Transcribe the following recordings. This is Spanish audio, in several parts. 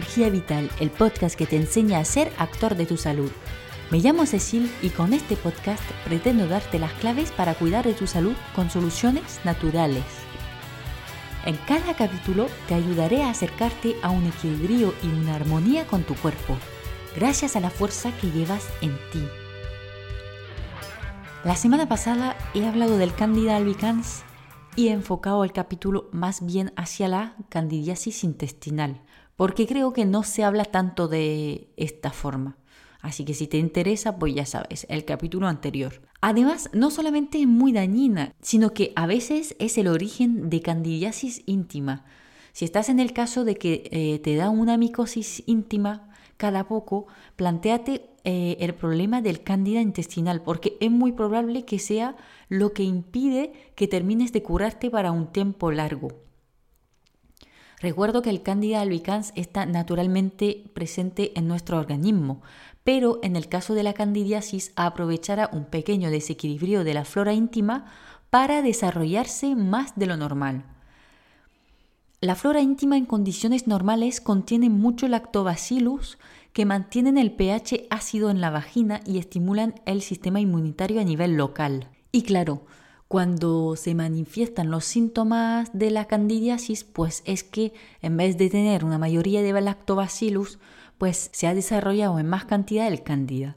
energía vital, el podcast que te enseña a ser actor de tu salud. Me llamo Cecil y con este podcast pretendo darte las claves para cuidar de tu salud con soluciones naturales. En cada capítulo te ayudaré a acercarte a un equilibrio y una armonía con tu cuerpo, gracias a la fuerza que llevas en ti. La semana pasada he hablado del Candida albicans y he enfocado el capítulo más bien hacia la candidiasis intestinal, porque creo que no se habla tanto de esta forma. Así que si te interesa, pues ya sabes, el capítulo anterior. Además, no solamente es muy dañina, sino que a veces es el origen de candidiasis íntima. Si estás en el caso de que eh, te da una micosis íntima cada poco, planteate eh, el problema del cándida intestinal, porque es muy probable que sea lo que impide que termines de curarte para un tiempo largo. Recuerdo que el cándida albicans está naturalmente presente en nuestro organismo, pero en el caso de la candidiasis aprovechará un pequeño desequilibrio de la flora íntima para desarrollarse más de lo normal. La flora íntima en condiciones normales contiene mucho lactobacillus que mantienen el pH ácido en la vagina y estimulan el sistema inmunitario a nivel local. Y claro, cuando se manifiestan los síntomas de la candidiasis, pues es que en vez de tener una mayoría de lactobacillus, pues se ha desarrollado en más cantidad el cándida.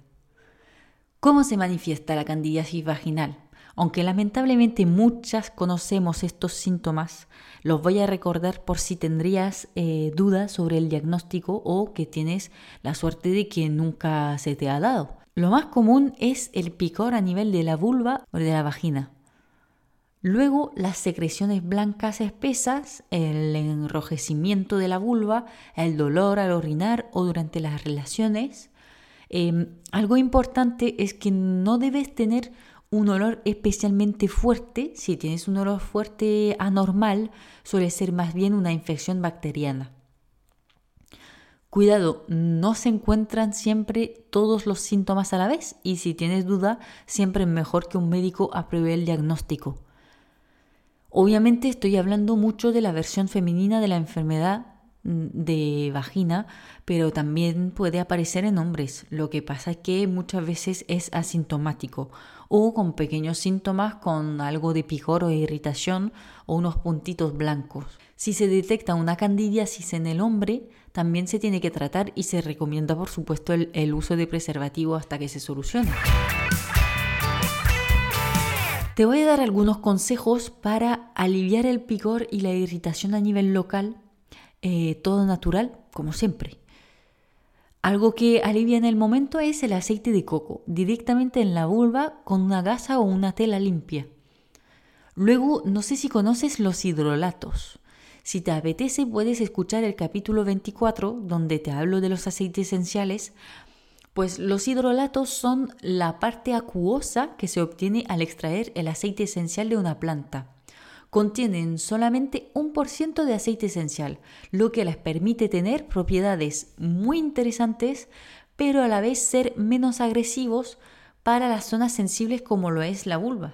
¿Cómo se manifiesta la candidiasis vaginal? Aunque lamentablemente muchas conocemos estos síntomas, los voy a recordar por si tendrías eh, dudas sobre el diagnóstico o que tienes la suerte de que nunca se te ha dado. Lo más común es el picor a nivel de la vulva o de la vagina. Luego las secreciones blancas espesas, el enrojecimiento de la vulva, el dolor al orinar o durante las relaciones. Em, algo importante es que no debes tener un olor especialmente fuerte, si tienes un olor fuerte anormal, suele ser más bien una infección bacteriana. Cuidado, no se encuentran siempre todos los síntomas a la vez y si tienes duda, siempre es mejor que un médico apruebe el diagnóstico. Obviamente estoy hablando mucho de la versión femenina de la enfermedad mm, de vagina, pero también puede aparecer en hombres. Lo que pasa es que muchas veces es asintomático o con pequeños síntomas con algo de picor o irritación o unos puntitos blancos. Si se detecta una candidiasis en el hombre, también se tiene que tratar y se recomienda por supuesto el, el uso de preservativo hasta que se solucione. Te voy a dar algunos consejos para aliviar el picor y la irritación a nivel local, eh, todo natural, como siempre. Algo que alivia en el momento es el aceite de coco, directamente en la vulva con una gasa o una tela limpia. Luego, no sé si conoces los hidrolatos. Si te apetece, puedes escuchar el capítulo 24, donde te hablo de los aceites esenciales, pues los hidrolatos son la parte acuosa que se obtiene al extraer el aceite esencial de una planta contienen solamente un por ciento de aceite esencial, lo que les permite tener propiedades muy interesantes, pero a la vez ser menos agresivos para las zonas sensibles como lo es la vulva.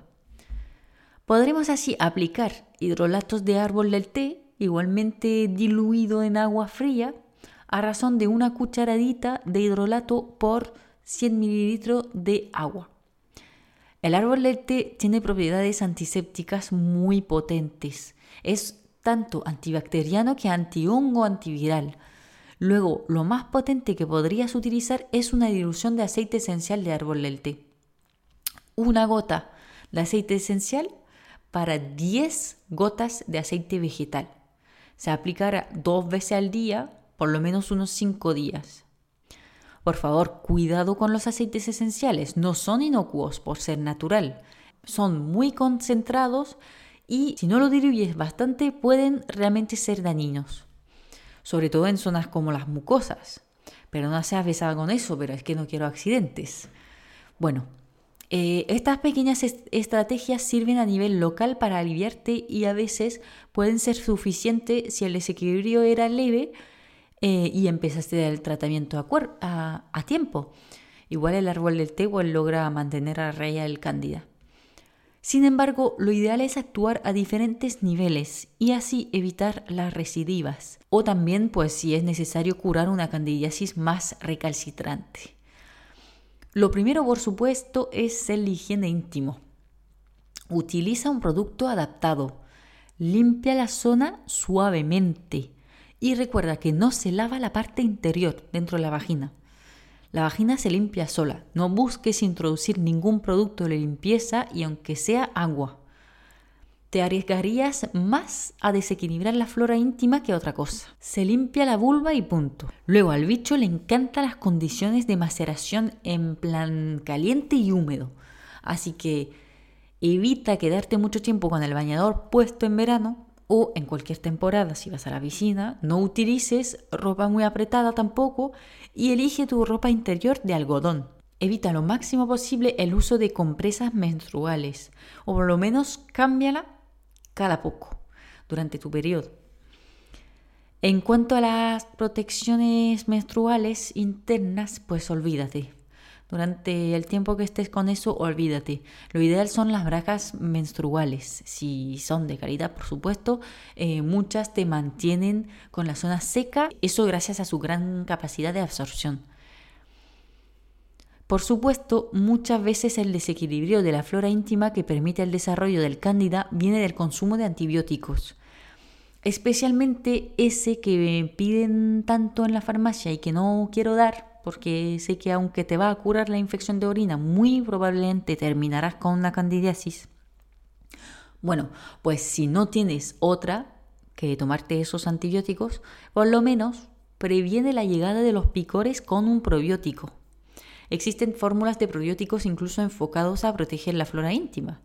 Podremos así aplicar hidrolatos de árbol del té, igualmente diluido en agua fría, a razón de una cucharadita de hidrolato por 100 mililitros de agua. El árbol del té tiene propiedades antisépticas muy potentes. Es tanto antibacteriano que antihongo antiviral. Luego, lo más potente que podrías utilizar es una dilución de aceite esencial de árbol del té. Una gota de aceite esencial para 10 gotas de aceite vegetal. Se aplicará dos veces al día, por lo menos unos 5 días. Por favor, cuidado con los aceites esenciales. No son inocuos por ser natural. Son muy concentrados y si no lo diluyes bastante pueden realmente ser dañinos. Sobre todo en zonas como las mucosas. Pero no seas besada con eso, pero es que no quiero accidentes. Bueno, eh, estas pequeñas estrategias sirven a nivel local para aliviarte y a veces pueden ser suficientes si el desequilibrio era leve eh, y empezaste el tratamiento a, tiempo. Igual el árbol del té logra mantener a raya el cándida. Sin embargo, lo ideal es actuar a diferentes niveles y así evitar las recidivas o también pues si es necesario curar una candidiasis más recalcitrante. Lo primero, por supuesto, es el higiene íntimo. Utiliza un producto adaptado. Limpia la zona suavemente y recuerda que no se lava la parte interior dentro de la vagina. La vagina se limpia sola. No busques introducir ningún producto de limpieza y aunque sea agua. Te arriesgarías más a desequilibrar la flora íntima que otra cosa. Se limpia la vulva y punto. Luego al bicho le encantan las condiciones de maceración en plan caliente y húmedo. Así que evita quedarte mucho tiempo con el bañador puesto en verano o en cualquier temporada, si vas a la piscina, no utilices ropa muy apretada tampoco y elige tu ropa interior de algodón. Evita lo máximo posible el uso de compresas menstruales o por lo menos cámbiala cada poco durante tu periodo. En cuanto a las protecciones menstruales internas, pues olvídate. Durante el tiempo que estés con eso, olvídate. Lo ideal son las bragas menstruales. Si son de calidad, por supuesto, eh, muchas te mantienen con la zona seca, eso gracias a su gran capacidad de absorción. Por supuesto, muchas veces el desequilibrio de la flora íntima que permite el desarrollo del cándida viene del consumo de antibióticos. Especialmente ese que piden tanto en la farmacia y que no quiero dar porque sé que aunque te va a curar la infección de orina, muy probablemente terminarás con una candidiasis. Bueno, pues si no tienes otra que tomarte esos antibióticos, por lo menos previene la llegada de los picores con un probiótico. Existen fórmulas de probióticos incluso enfocados a proteger la flora íntima.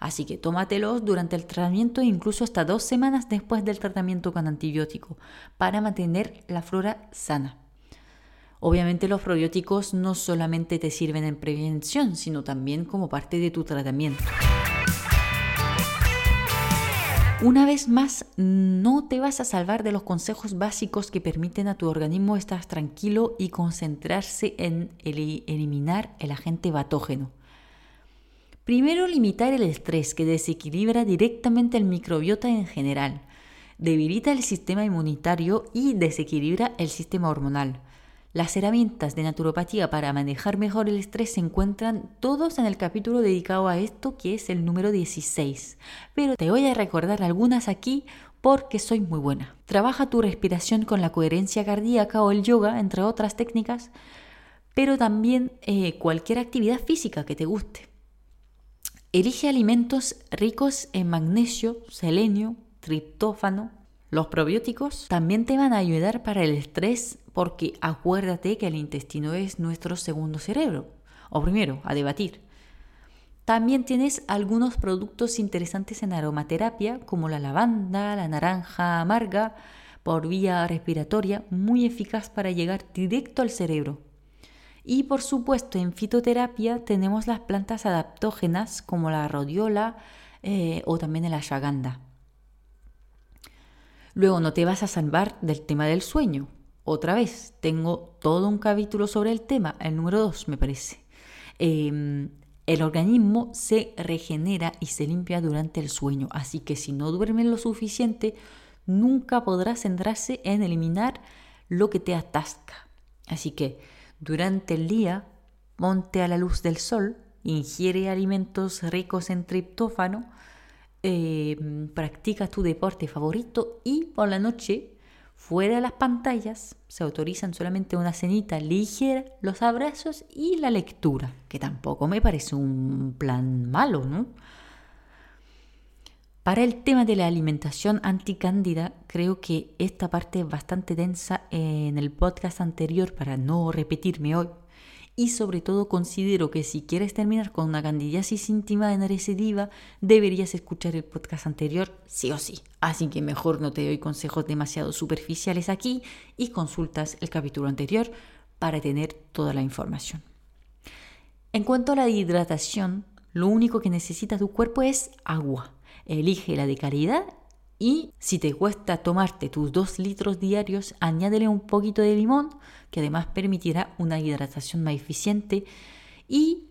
Así que tómatelos durante el tratamiento e incluso hasta dos semanas después del tratamiento con antibiótico para mantener la flora sana. Obviamente los probióticos no solamente te sirven en prevención, sino también como parte de tu tratamiento. Una vez más, no te vas a salvar de los consejos básicos que permiten a tu organismo estar tranquilo y concentrarse en eliminar el agente patógeno. Primero, limitar el estrés que desequilibra directamente el microbiota en general, debilita el sistema inmunitario y desequilibra el sistema hormonal. Las herramientas de naturopatía para manejar mejor el estrés se encuentran todos en el capítulo dedicado a esto, que es el número 16. Pero te voy a recordar algunas aquí porque soy muy buena. Trabaja tu respiración con la coherencia cardíaca o el yoga, entre otras técnicas, pero también eh, cualquier actividad física que te guste. Elige alimentos ricos en magnesio, selenio, triptófano. Los probióticos también te van a ayudar para el estrés porque acuérdate que el intestino es nuestro segundo cerebro, o primero, a debatir. También tienes algunos productos interesantes en aromaterapia, como la lavanda, la naranja amarga, por vía respiratoria, muy eficaz para llegar directo al cerebro. Y por supuesto, en fitoterapia tenemos las plantas adaptógenas como la rodiola eh, o también el ashwagandha. Luego no te vas a salvar del tema del sueño, otra vez, tengo todo un capítulo sobre el tema, el número 2 me parece. Em, el organismo se regenera y se limpia durante el sueño, así que si no duermes lo suficiente, nunca podrás centrarse en eliminar lo que te atasca. Así que durante el día, ponte a la luz del sol, ingiere alimentos ricos en triptófano, em, practica tu deporte favorito y por la noche Fuera de las pantallas se autorizan solamente una cenita ligera, los abrazos y la lectura, que tampoco me parece un plan malo, ¿no? Para el tema de la alimentación anticándida, creo que esta parte es bastante densa en el podcast anterior para no repetirme hoy y sobre todo considero que si quieres terminar con una candidiasis íntima en recidiva, deberías escuchar el podcast anterior sí o sí. Así que mejor no te doy consejos demasiado superficiales aquí y consultas el capítulo anterior para tener toda la información. En cuanto a la hidratación, lo único que necesita tu cuerpo es agua. Elige la de calidad y si te cuesta tomarte tus dos litros diarios, añádele un poquito de limón, que además permitirá una hidratación más eficiente, y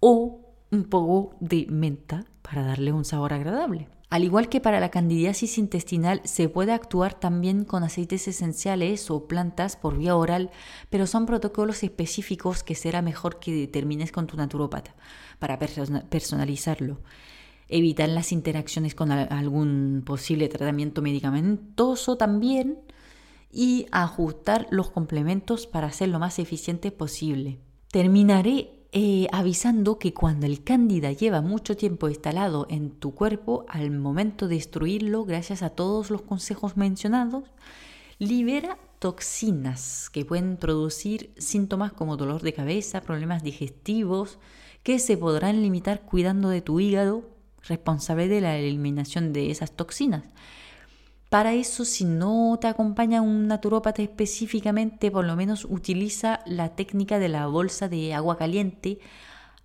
o un poco de menta, para darle un sabor agradable. Al igual que para la candidiasis intestinal, se puede actuar también con aceites esenciales o plantas por vía oral, pero son protocolos específicos que será mejor que determines con tu naturópata para personalizarlo. Evitar las interacciones con algún posible tratamiento medicamentoso también y ajustar los complementos para ser lo más eficiente posible. Terminaré eh, avisando que cuando el cándida lleva mucho tiempo instalado en tu cuerpo, al momento de destruirlo, gracias a todos los consejos mencionados, libera toxinas que pueden producir síntomas como dolor de cabeza, problemas digestivos, que se podrán limitar cuidando de tu hígado, responsable de la eliminación de esas toxinas. Para eso, si no te acompaña un naturópata específicamente, por lo menos utiliza la técnica de la bolsa de agua caliente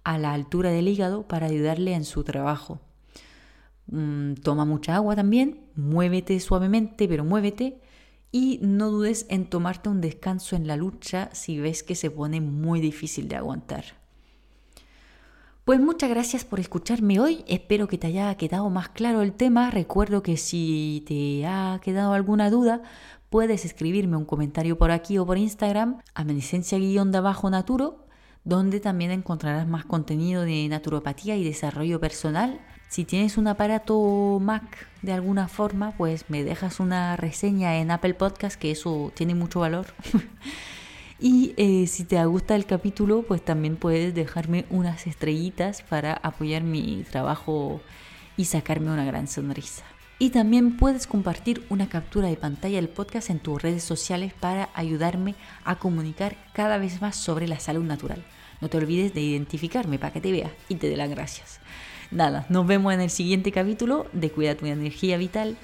a la altura del hígado para ayudarle en su trabajo. Mm, toma mucha agua también, muévete suavemente, pero muévete. Y no dudes en tomarte un descanso en la lucha si ves que se pone muy difícil de aguantar. Pues muchas gracias por escucharme hoy. Espero que te haya quedado más claro el tema. Recuerdo que si te ha quedado alguna duda, puedes escribirme un comentario por aquí o por Instagram, amenicencia-naturo, donde también encontrarás más contenido de naturopatía y desarrollo personal. Si tienes un aparato Mac de alguna forma, pues me dejas una reseña en Apple Podcast, que eso tiene mucho valor. Y eh, si te gusta el capítulo, pues también puedes dejarme unas estrellitas para apoyar mi trabajo y sacarme una gran sonrisa. Y también puedes compartir una captura de pantalla del podcast en tus redes sociales para ayudarme a comunicar cada vez más sobre la salud natural. No te olvides de identificarme para que te vea y te dé las gracias. Nada, nos vemos en el siguiente capítulo de Cuida tu energía vital.